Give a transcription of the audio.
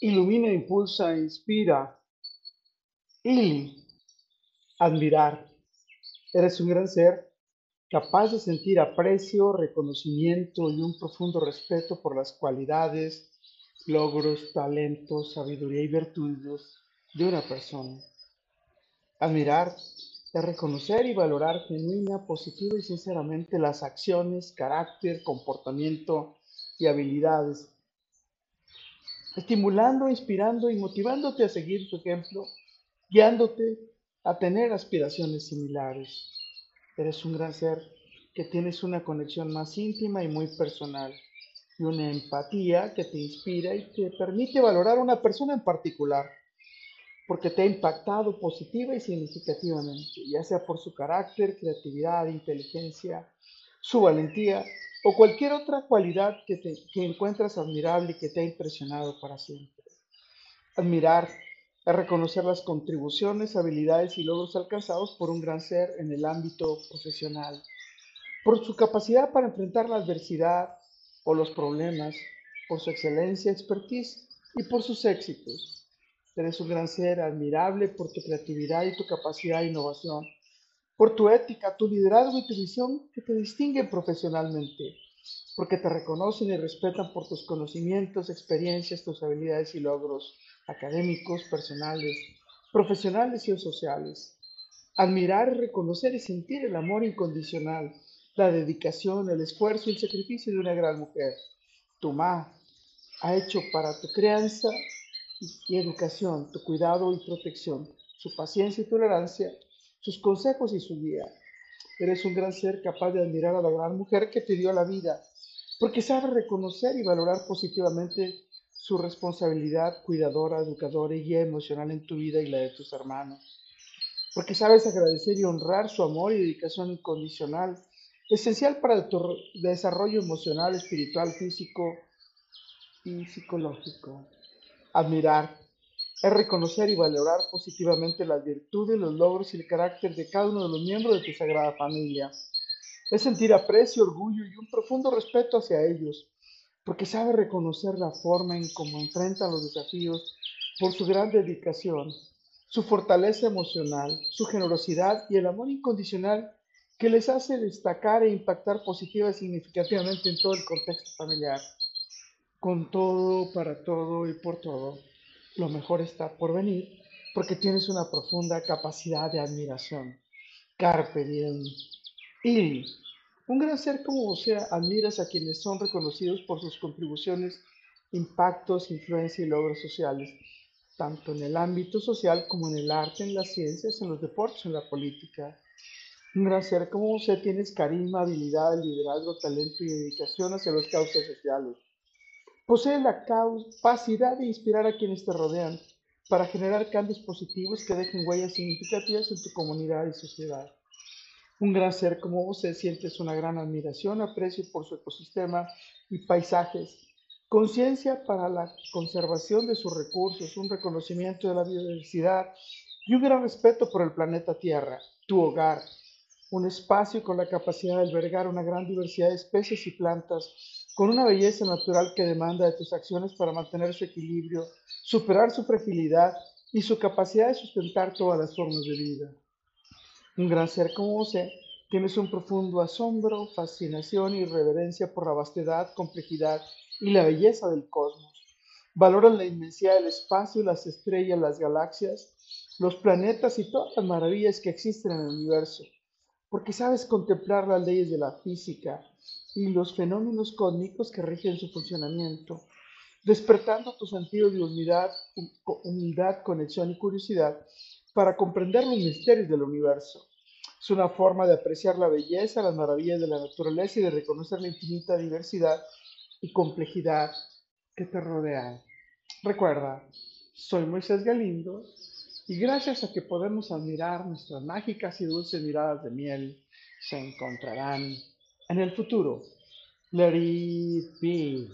ilumina, impulsa, inspira. Y admirar. Eres un gran ser capaz de sentir aprecio, reconocimiento y un profundo respeto por las cualidades, logros, talentos, sabiduría y virtudes de una persona. Admirar es reconocer y valorar genuina, positiva y sinceramente las acciones, carácter, comportamiento y habilidades, estimulando, inspirando y motivándote a seguir su ejemplo, guiándote a tener aspiraciones similares. Eres un gran ser que tienes una conexión más íntima y muy personal y una empatía que te inspira y te permite valorar a una persona en particular porque te ha impactado positiva y significativamente, ya sea por su carácter, creatividad, inteligencia, su valentía o cualquier otra cualidad que, te, encuentras admirable y que te ha impresionado para siempre. Admirar es reconocer las contribuciones, habilidades y logros alcanzados por un gran ser en el ámbito profesional, por su capacidad para enfrentar la adversidad o los problemas, por su excelencia, expertise y por sus éxitos. Eres un gran ser admirable por tu creatividad y tu capacidad de innovación, por tu ética, tu liderazgo y tu visión que te distinguen profesionalmente, porque te reconocen y respetan por tus conocimientos, experiencias, tus habilidades y logros académicos, personales, profesionales y sociales. Admirar, reconocer y sentir el amor incondicional, la dedicación, el esfuerzo y el sacrificio de una gran mujer. Tu ma ha hecho para tu crianza y educación, tu cuidado y protección, su paciencia y tolerancia, sus consejos y su guía. Eres un gran ser capaz de admirar a la gran mujer que te dio la vida, porque sabe reconocer y valorar positivamente su responsabilidad cuidadora, educadora y guía emocional en tu vida y la de tus hermanos. Porque sabes agradecer y honrar su amor y dedicación incondicional, esencial para tu desarrollo emocional, espiritual, físico y psicológico. Admirar es reconocer y valorar positivamente las virtudes, los logros y el carácter de cada uno de los miembros de tu sagrada familia. Es sentir aprecio, orgullo y un profundo respeto hacia ellos, porque sabe reconocer la forma en cómo enfrentan los desafíos por su gran dedicación, su fortaleza emocional, su generosidad y el amor incondicional que les hace destacar e impactar positiva y significativamente en todo el contexto familiar. Con todo, para todo y por todo lo mejor está por venir porque tienes una profunda capacidad de admiración. Carpe diem. Y un gran ser como sea, admiras a quienes son reconocidos por sus contribuciones, impactos, influencia y logros sociales, tanto en el ámbito social como en el arte, en las ciencias, en los deportes, en la política. Un gran ser como sea, tienes carisma, habilidad, liderazgo, talento y dedicación hacia las causas sociales Posee la capacidad de inspirar a quienes te rodean para generar cambios positivos que dejen huellas significativas en tu comunidad y sociedad. Un gran ser como vos sientes una gran admiración, aprecio por su ecosistema y paisajes, conciencia para la conservación de sus recursos, un reconocimiento de la biodiversidad y un gran respeto por el planeta Tierra, tu hogar, un espacio con la capacidad de albergar una gran diversidad de especies y plantas con una belleza natural que demanda de tus acciones para mantener su equilibrio, superar su fragilidad y su capacidad de sustentar todas las formas de vida. Un gran ser como vos tienes un profundo asombro, fascinación y reverencia por la vastedad, complejidad y la belleza del cosmos. Valoras la inmensidad del espacio, las estrellas, las galaxias, los planetas y todas las maravillas que existen en el universo, porque sabes contemplar las leyes de la física, y los fenómenos cósmicos que rigen su funcionamiento, despertando tu sentido de humildad, humildad, conexión y curiosidad para comprender los misterios del universo. Es una forma de apreciar la belleza, las maravillas de la naturaleza y de reconocer la infinita diversidad y complejidad que te rodean. Recuerda, soy Moisés Galindo y gracias a que podemos admirar nuestras mágicas y dulces miradas de miel, se encontrarán en el futuro. Let it be.